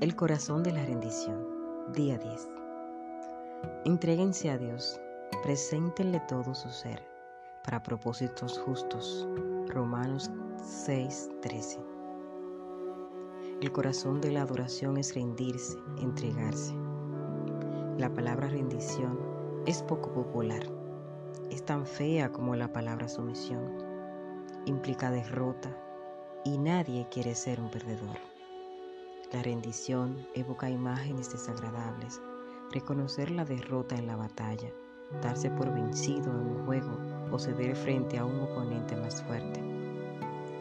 El corazón de la rendición, día 10. Entréguense a Dios, preséntenle todo su ser, para propósitos justos. Romanos 6:13. El corazón de la adoración es rendirse, entregarse. La palabra rendición es poco popular. Es tan fea como la palabra sumisión. Implica derrota y nadie quiere ser un perdedor. La rendición evoca imágenes desagradables, reconocer la derrota en la batalla, darse por vencido en un juego o ceder frente a un oponente más fuerte.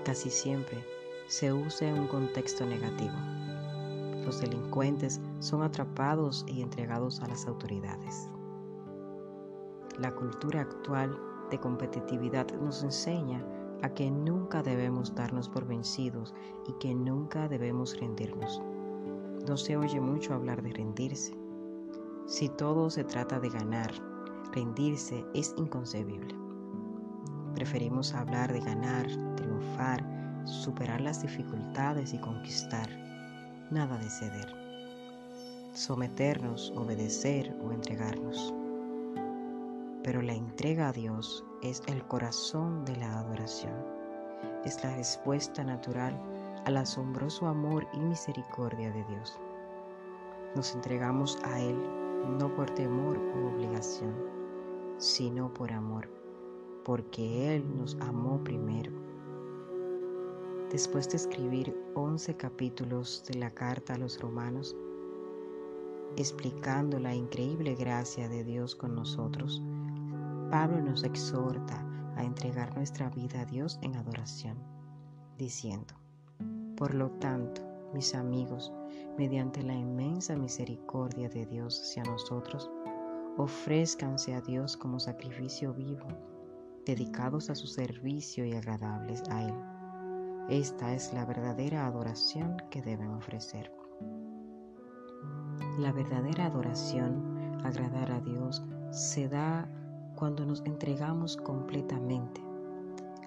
Casi siempre se usa en un contexto negativo. Los delincuentes son atrapados y entregados a las autoridades. La cultura actual de competitividad nos enseña a que nunca debemos darnos por vencidos y que nunca debemos rendirnos. No se oye mucho hablar de rendirse. Si todo se trata de ganar, rendirse es inconcebible. Preferimos hablar de ganar, triunfar, superar las dificultades y conquistar. Nada de ceder. Someternos, obedecer o entregarnos pero la entrega a Dios es el corazón de la adoración. Es la respuesta natural al asombroso amor y misericordia de Dios. Nos entregamos a Él no por temor u obligación, sino por amor, porque Él nos amó primero. Después de escribir 11 capítulos de la carta a los romanos, explicando la increíble gracia de Dios con nosotros, Pablo nos exhorta a entregar nuestra vida a Dios en adoración, diciendo, Por lo tanto, mis amigos, mediante la inmensa misericordia de Dios hacia nosotros, ofrézcanse a Dios como sacrificio vivo, dedicados a su servicio y agradables a Él. Esta es la verdadera adoración que deben ofrecer. La verdadera adoración, agradar a Dios, se da cuando nos entregamos completamente.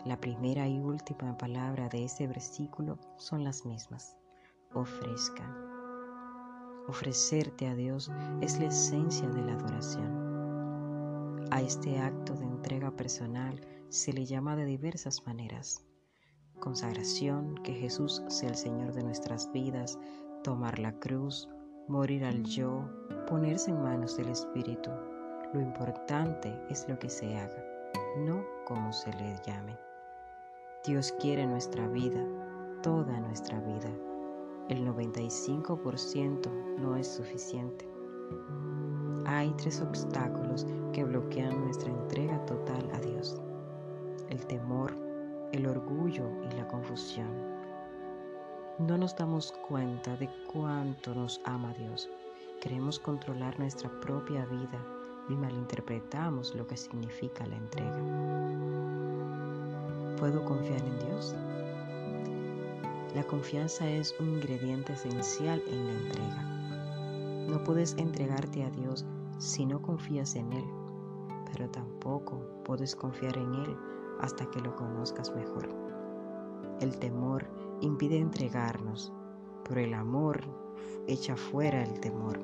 La primera y última palabra de ese versículo son las mismas. Ofrezca. Ofrecerte a Dios es la esencia de la adoración. A este acto de entrega personal se le llama de diversas maneras. Consagración, que Jesús sea el Señor de nuestras vidas, tomar la cruz, morir al yo, ponerse en manos del Espíritu, lo importante es lo que se haga, no como se le llame. Dios quiere nuestra vida, toda nuestra vida. El 95% no es suficiente. Hay tres obstáculos que bloquean nuestra entrega total a Dios. El temor, el orgullo y la confusión. No nos damos cuenta de cuánto nos ama Dios. Queremos controlar nuestra propia vida y malinterpretamos lo que significa la entrega. ¿Puedo confiar en Dios? La confianza es un ingrediente esencial en la entrega. No puedes entregarte a Dios si no confías en Él, pero tampoco puedes confiar en Él hasta que lo conozcas mejor. El temor impide entregarnos, pero el amor echa fuera el temor.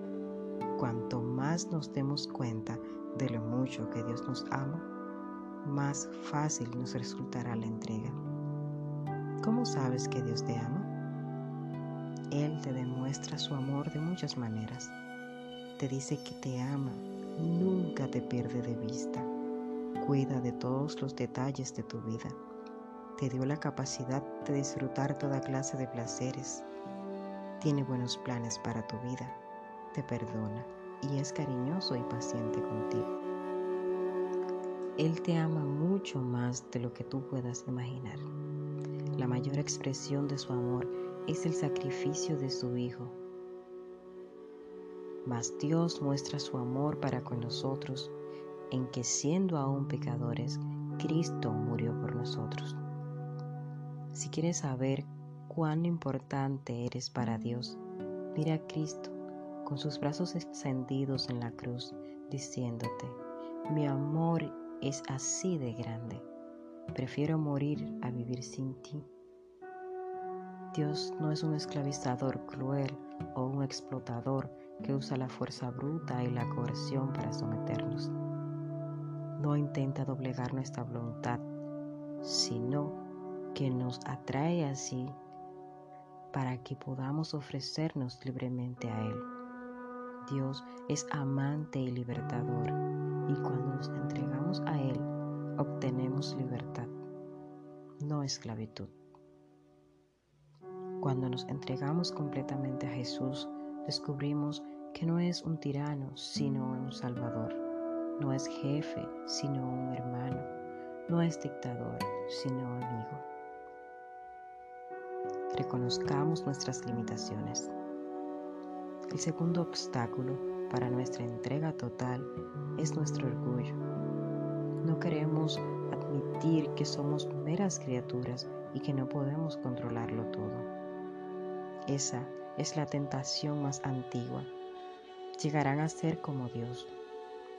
Cuanto más nos demos cuenta de lo mucho que Dios nos ama, más fácil nos resultará la entrega. ¿Cómo sabes que Dios te ama? Él te demuestra su amor de muchas maneras. Te dice que te ama, nunca te pierde de vista, cuida de todos los detalles de tu vida. Te dio la capacidad de disfrutar toda clase de placeres. Tiene buenos planes para tu vida te perdona y es cariñoso y paciente contigo. Él te ama mucho más de lo que tú puedas imaginar. La mayor expresión de su amor es el sacrificio de su Hijo. Mas Dios muestra su amor para con nosotros en que siendo aún pecadores, Cristo murió por nosotros. Si quieres saber cuán importante eres para Dios, mira a Cristo con sus brazos extendidos en la cruz, diciéndote, mi amor es así de grande, prefiero morir a vivir sin ti. Dios no es un esclavizador cruel o un explotador que usa la fuerza bruta y la coerción para someternos. No intenta doblegar nuestra voluntad, sino que nos atrae así para que podamos ofrecernos libremente a Él. Dios es amante y libertador, y cuando nos entregamos a Él, obtenemos libertad, no esclavitud. Cuando nos entregamos completamente a Jesús, descubrimos que no es un tirano, sino un salvador. No es jefe, sino un hermano. No es dictador, sino amigo. Reconozcamos nuestras limitaciones. El segundo obstáculo para nuestra entrega total es nuestro orgullo. No queremos admitir que somos meras criaturas y que no podemos controlarlo todo. Esa es la tentación más antigua. Llegarán a ser como Dios.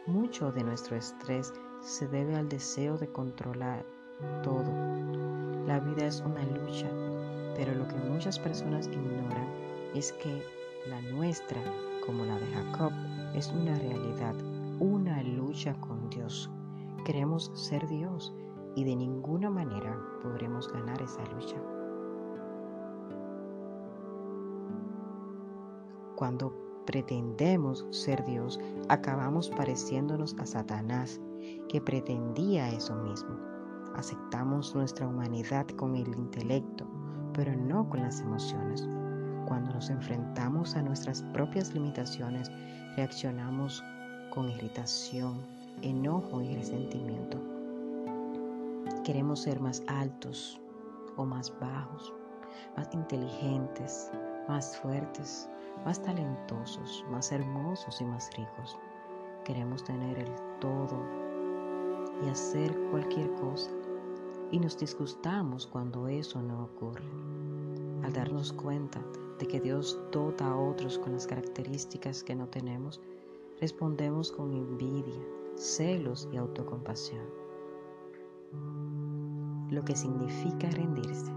Mucho de nuestro estrés se debe al deseo de controlar todo. La vida es una lucha, pero lo que muchas personas ignoran es que la nuestra, como la de Jacob, es una realidad, una lucha con Dios. Queremos ser Dios y de ninguna manera podremos ganar esa lucha. Cuando pretendemos ser Dios, acabamos pareciéndonos a Satanás, que pretendía eso mismo. Aceptamos nuestra humanidad con el intelecto, pero no con las emociones. Cuando nos enfrentamos a nuestras propias limitaciones, reaccionamos con irritación, enojo y resentimiento. Queremos ser más altos o más bajos, más inteligentes, más fuertes, más talentosos, más hermosos y más ricos. Queremos tener el todo y hacer cualquier cosa. Y nos disgustamos cuando eso no ocurre. Al darnos cuenta de que Dios dota a otros con las características que no tenemos, respondemos con envidia, celos y autocompasión. Lo que significa rendirse.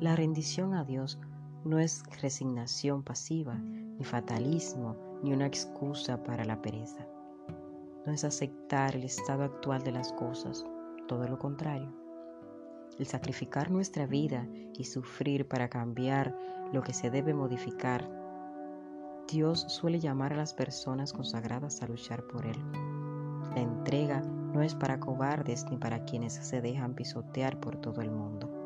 La rendición a Dios no es resignación pasiva, ni fatalismo, ni una excusa para la pereza. No es aceptar el estado actual de las cosas, todo lo contrario. El sacrificar nuestra vida y sufrir para cambiar lo que se debe modificar. Dios suele llamar a las personas consagradas a luchar por Él. La entrega no es para cobardes ni para quienes se dejan pisotear por todo el mundo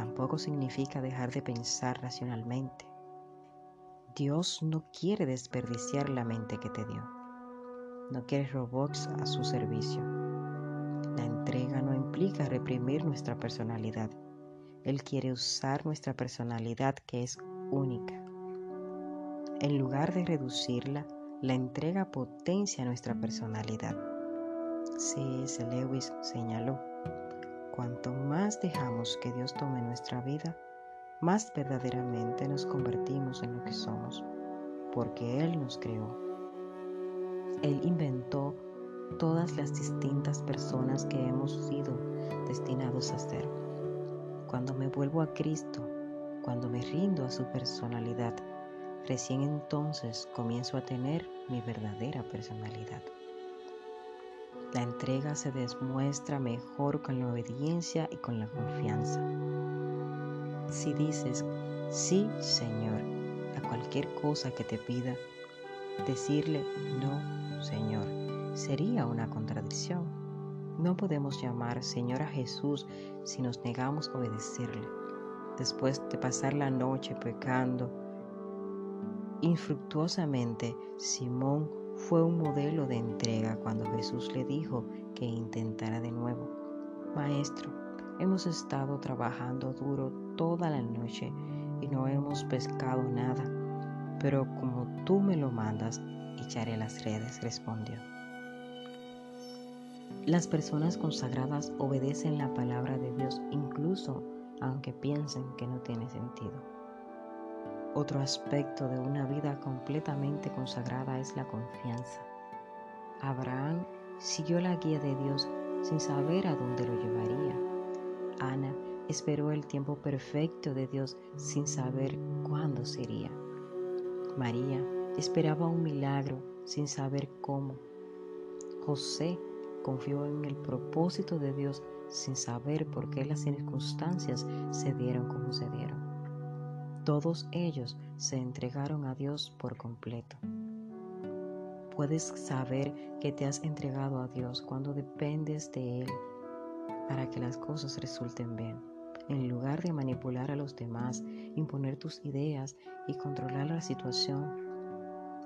tampoco significa dejar de pensar racionalmente. Dios no quiere desperdiciar la mente que te dio. No quiere robots a su servicio. La entrega no implica reprimir nuestra personalidad. Él quiere usar nuestra personalidad que es única. En lugar de reducirla, la entrega potencia nuestra personalidad. C.S. Lewis señaló, cuanto más dejamos que Dios tome nuestra vida, más verdaderamente nos convertimos en lo que somos, porque Él nos creó. Él inventó todas las distintas personas que hemos sido destinados a ser. Cuando me vuelvo a Cristo, cuando me rindo a su personalidad, recién entonces comienzo a tener mi verdadera personalidad. La entrega se demuestra mejor con la obediencia y con la confianza. Si dices, sí, Señor, a cualquier cosa que te pida, decirle, no, Señor, sería una contradicción. No podemos llamar Señor a Jesús si nos negamos a obedecerle. Después de pasar la noche pecando infructuosamente, Simón fue un modelo de entrega cuando Jesús le dijo que intentara de nuevo. Maestro, hemos estado trabajando duro toda la noche y no hemos pescado nada, pero como tú me lo mandas, echaré las redes, respondió. Las personas consagradas obedecen la palabra de Dios incluso aunque piensen que no tiene sentido. Otro aspecto de una vida completamente consagrada es la confianza. Abraham siguió la guía de Dios sin saber a dónde lo llevaría. Ana esperó el tiempo perfecto de Dios sin saber cuándo sería. María esperaba un milagro sin saber cómo. José confió en el propósito de Dios sin saber por qué las circunstancias se dieron como se dieron. Todos ellos se entregaron a Dios por completo. Puedes saber que te has entregado a Dios cuando dependes de Él para que las cosas resulten bien. En lugar de manipular a los demás, imponer tus ideas y controlar la situación,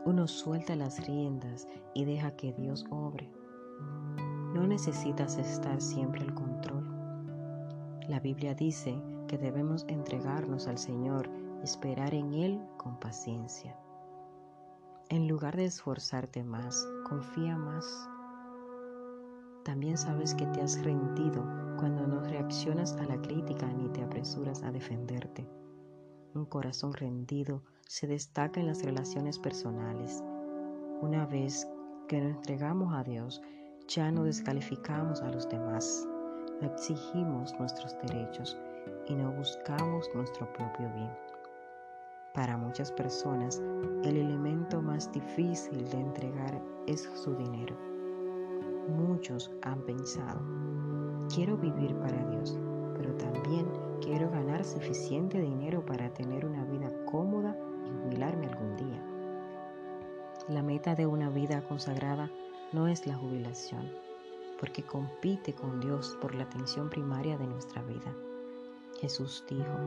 uno suelta las riendas y deja que Dios obre. No necesitas estar siempre al control. La Biblia dice que debemos entregarnos al Señor y esperar en Él con paciencia. En lugar de esforzarte más, confía más. También sabes que te has rendido cuando no reaccionas a la crítica ni te apresuras a defenderte. Un corazón rendido se destaca en las relaciones personales. Una vez que nos entregamos a Dios, ya no descalificamos a los demás, no exigimos nuestros derechos y no buscamos nuestro propio bien. Para muchas personas, el elemento más difícil de entregar es su dinero. Muchos han pensado, quiero vivir para Dios, pero también quiero ganar suficiente dinero para tener una vida cómoda y jubilarme algún día. La meta de una vida consagrada no es la jubilación, porque compite con Dios por la atención primaria de nuestra vida. Jesús dijo,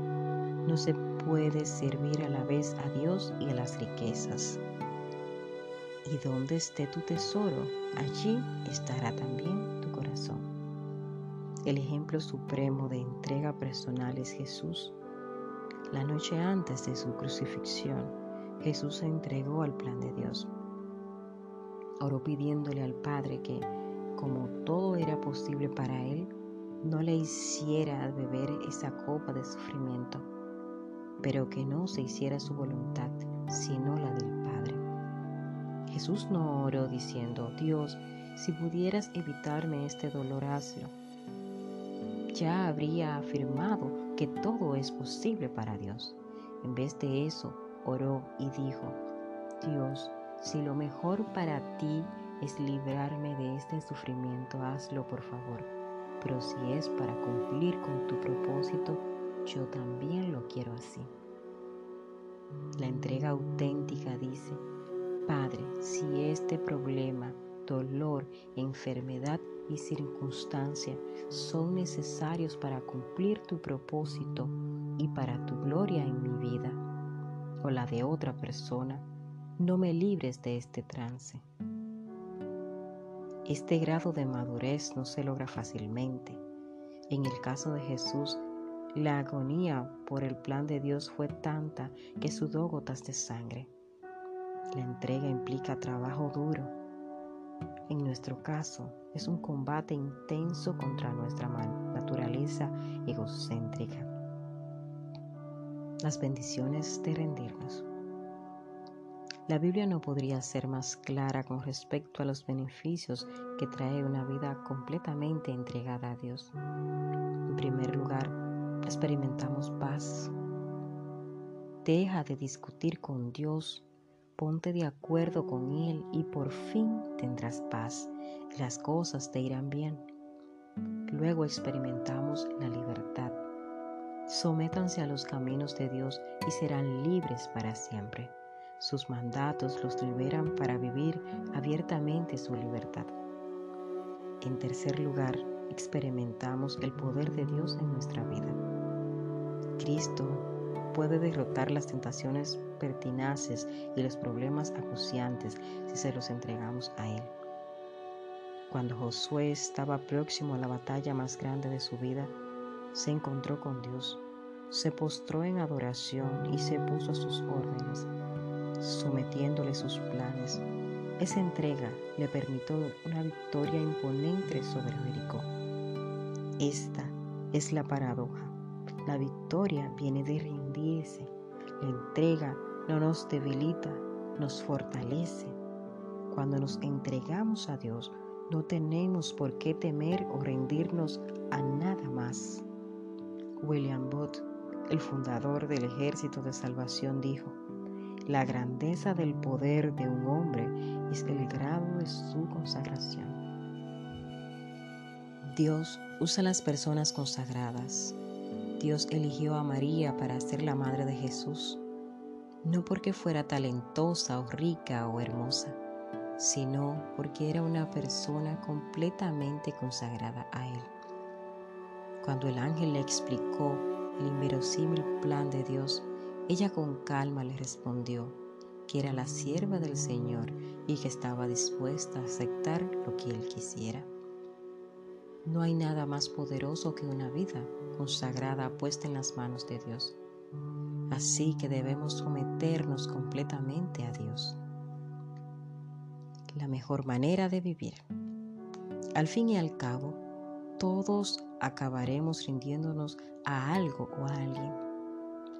no se puede servir a la vez a Dios y a las riquezas. Y donde esté tu tesoro, allí estará también tu corazón. El ejemplo supremo de entrega personal es Jesús. La noche antes de su crucifixión, Jesús se entregó al plan de Dios. Oró pidiéndole al Padre que, como todo era posible para él, no le hiciera beber esa copa de sufrimiento, pero que no se hiciera su voluntad, sino la del Padre. Jesús no oró diciendo, Dios, si pudieras evitarme este dolor, hazlo. Ya habría afirmado que todo es posible para Dios. En vez de eso, oró y dijo, Dios, si lo mejor para ti es librarme de este sufrimiento, hazlo por favor. Pero si es para cumplir con tu propósito, yo también lo quiero así. La entrega auténtica dice, Padre, si este problema, dolor, enfermedad y circunstancia son necesarios para cumplir tu propósito y para tu gloria en mi vida o la de otra persona, no me libres de este trance. Este grado de madurez no se logra fácilmente. En el caso de Jesús, la agonía por el plan de Dios fue tanta que sudó gotas de sangre. La entrega implica trabajo duro. En nuestro caso, es un combate intenso contra nuestra naturaleza egocéntrica. Las bendiciones de rendirnos. La Biblia no podría ser más clara con respecto a los beneficios que trae una vida completamente entregada a Dios. En primer lugar, experimentamos paz. Deja de discutir con Dios, ponte de acuerdo con Él y por fin tendrás paz las cosas te irán bien. Luego experimentamos la libertad. Sométanse a los caminos de Dios y serán libres para siempre. Sus mandatos los liberan para vivir abiertamente su libertad. En tercer lugar, experimentamos el poder de Dios en nuestra vida. Cristo puede derrotar las tentaciones pertinaces y los problemas acuciantes si se los entregamos a Él. Cuando Josué estaba próximo a la batalla más grande de su vida, se encontró con Dios, se postró en adoración y se puso a sus órdenes sometiéndole sus planes. Esa entrega le permitió una victoria imponente sobre Jericó. Esta es la paradoja. La victoria viene de rendirse. La entrega no nos debilita, nos fortalece. Cuando nos entregamos a Dios, no tenemos por qué temer o rendirnos a nada más. William Booth, el fundador del Ejército de Salvación, dijo, la grandeza del poder de un hombre es el grado de su consagración. Dios usa las personas consagradas. Dios eligió a María para ser la madre de Jesús, no porque fuera talentosa o rica o hermosa, sino porque era una persona completamente consagrada a Él. Cuando el ángel le explicó el inverosímil plan de Dios, ella con calma le respondió que era la sierva del Señor y que estaba dispuesta a aceptar lo que Él quisiera. No hay nada más poderoso que una vida consagrada puesta en las manos de Dios. Así que debemos someternos completamente a Dios. La mejor manera de vivir. Al fin y al cabo, todos acabaremos rindiéndonos a algo o a alguien.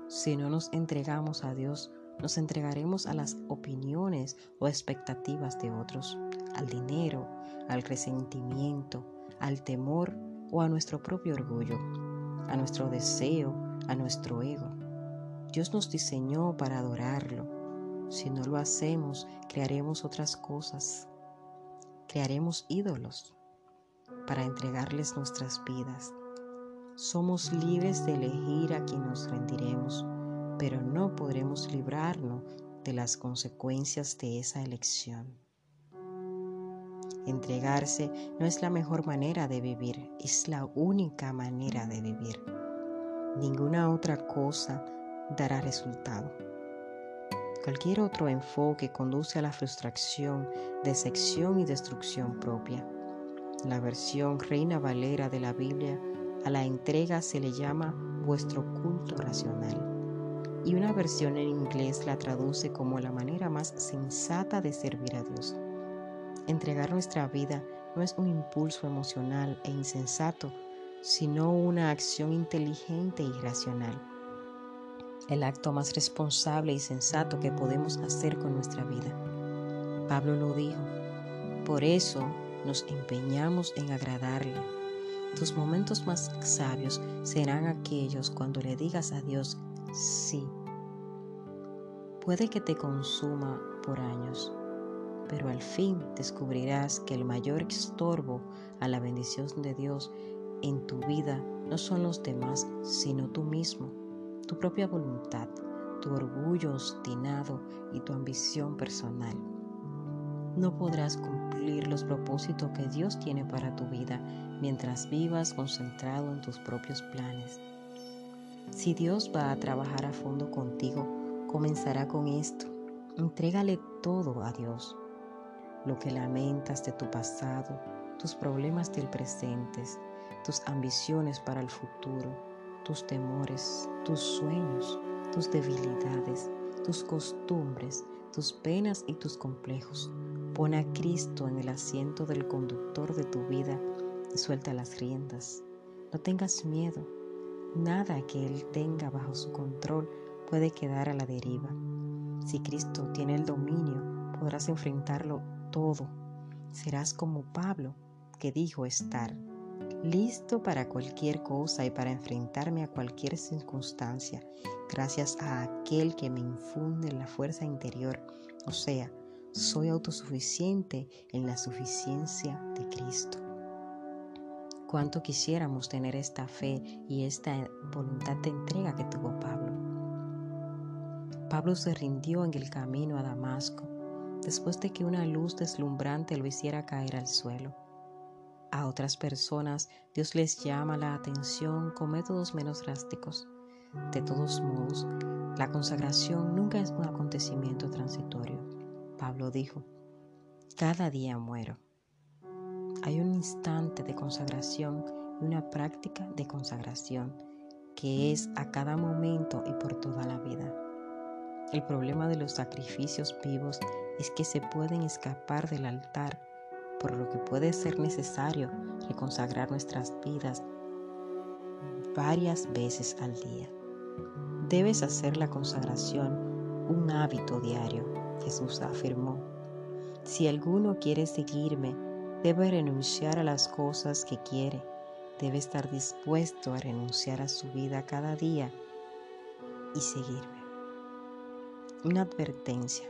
Si no nos entregamos a Dios, nos entregaremos a las opiniones o expectativas de otros, al dinero, al resentimiento, al temor o a nuestro propio orgullo, a nuestro deseo, a nuestro ego. Dios nos diseñó para adorarlo. Si no lo hacemos, crearemos otras cosas. Crearemos ídolos para entregarles nuestras vidas. Somos libres de elegir a quien nos rendiremos, pero no podremos librarnos de las consecuencias de esa elección. Entregarse no es la mejor manera de vivir, es la única manera de vivir. Ninguna otra cosa dará resultado. Cualquier otro enfoque conduce a la frustración, decepción y destrucción propia. La versión Reina Valera de la Biblia a la entrega se le llama vuestro culto racional y una versión en inglés la traduce como la manera más sensata de servir a Dios. Entregar nuestra vida no es un impulso emocional e insensato, sino una acción inteligente y racional. El acto más responsable y sensato que podemos hacer con nuestra vida. Pablo lo dijo. Por eso nos empeñamos en agradarle. Tus momentos más sabios serán aquellos cuando le digas a Dios sí. Puede que te consuma por años, pero al fin descubrirás que el mayor estorbo a la bendición de Dios en tu vida no son los demás, sino tú mismo, tu propia voluntad, tu orgullo obstinado y tu ambición personal. No podrás cumplir los propósitos que Dios tiene para tu vida mientras vivas concentrado en tus propios planes. Si Dios va a trabajar a fondo contigo, comenzará con esto. Entrégale todo a Dios lo que lamentas de tu pasado, tus problemas del presente, tus ambiciones para el futuro, tus temores, tus sueños, tus debilidades, tus costumbres, tus penas y tus complejos. Pon a Cristo en el asiento del conductor de tu vida y suelta las riendas. No tengas miedo. Nada que Él tenga bajo su control puede quedar a la deriva. Si Cristo tiene el dominio, podrás enfrentarlo todo. Serás como Pablo, que dijo estar listo para cualquier cosa y para enfrentarme a cualquier circunstancia, gracias a aquel que me infunde la fuerza interior. O sea, soy autosuficiente en la suficiencia de Cristo. Cuánto quisiéramos tener esta fe y esta voluntad de entrega que tuvo Pablo. Pablo se rindió en el camino a Damasco después de que una luz deslumbrante lo hiciera caer al suelo. A otras personas Dios les llama la atención con métodos menos drásticos. De todos modos, la consagración nunca es un acontecimiento transitorio. Pablo dijo, cada día muero. Hay un instante de consagración y una práctica de consagración que es a cada momento y por toda la vida. El problema de los sacrificios vivos es que se pueden escapar del altar, por lo que puede ser necesario reconsagrar nuestras vidas varias veces al día. Debes hacer la consagración un hábito diario, Jesús afirmó. Si alguno quiere seguirme, debe renunciar a las cosas que quiere, debe estar dispuesto a renunciar a su vida cada día y seguirme. Una advertencia.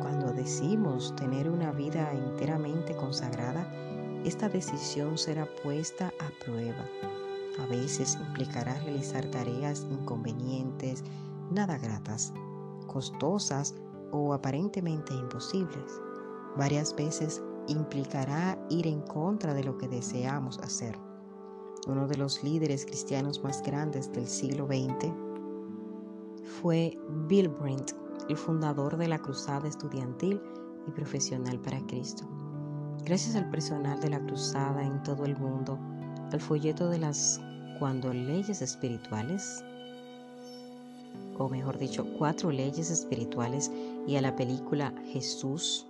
Cuando decimos tener una vida enteramente consagrada, esta decisión será puesta a prueba. A veces implicará realizar tareas inconvenientes, nada gratas, costosas o aparentemente imposibles. Varias veces implicará ir en contra de lo que deseamos hacer. Uno de los líderes cristianos más grandes del siglo XX fue Bill Brandt, el fundador de la Cruzada Estudiantil y Profesional para Cristo. Gracias al personal de la Cruzada en todo el mundo, al folleto de las cuando leyes espirituales, o mejor dicho, cuatro leyes espirituales y a la película Jesús,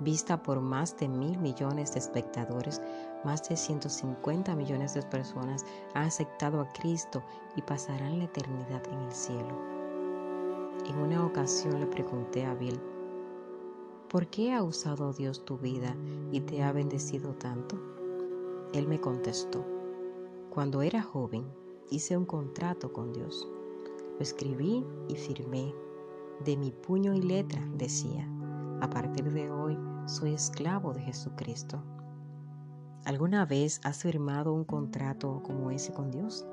vista por más de mil millones de espectadores, más de 150 millones de personas han aceptado a Cristo y pasarán la eternidad en el cielo. En una ocasión le pregunté a Bill, ¿por qué ha usado Dios tu vida y te ha bendecido tanto? Él me contestó, cuando era joven hice un contrato con Dios. Lo escribí y firmé. De mi puño y letra decía, a partir de hoy soy esclavo de Jesucristo. ¿Alguna vez has firmado un contrato como ese con Dios?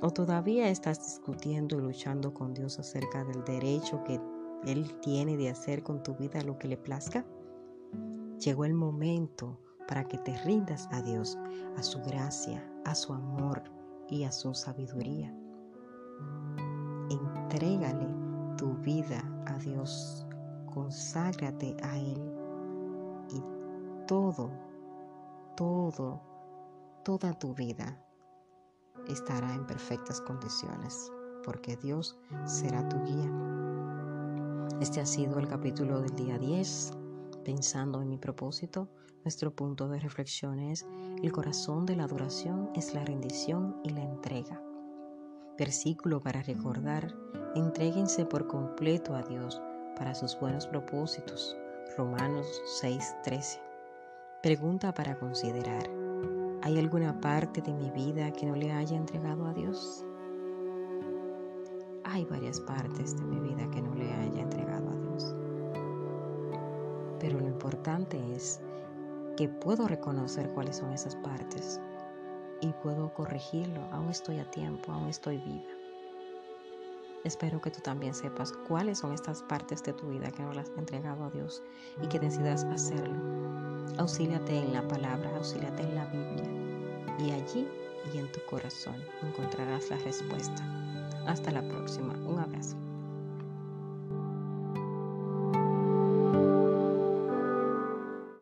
¿O todavía estás discutiendo y luchando con Dios acerca del derecho que Él tiene de hacer con tu vida lo que le plazca? Llegó el momento para que te rindas a Dios, a su gracia, a su amor y a su sabiduría. Entrégale tu vida a Dios conságrate a Él y todo, todo, toda tu vida estará en perfectas condiciones, porque Dios será tu guía. Este ha sido el capítulo del día 10. Pensando en mi propósito, nuestro punto de reflexión es, el corazón de la adoración es la rendición y la entrega. Versículo para recordar, entréguense por completo a Dios para sus buenos propósitos. Romanos 6:13. Pregunta para considerar. ¿Hay alguna parte de mi vida que no le haya entregado a Dios? Hay varias partes de mi vida que no le haya entregado a Dios. Pero lo importante es que puedo reconocer cuáles son esas partes y puedo corregirlo. Aún estoy a tiempo, aún estoy viva. Espero que tú también sepas cuáles son estas partes de tu vida que no las has entregado a Dios y que decidas hacerlo. Auxíliate en la palabra, auxíliate en la Biblia y allí y en tu corazón encontrarás la respuesta. Hasta la próxima. Un abrazo.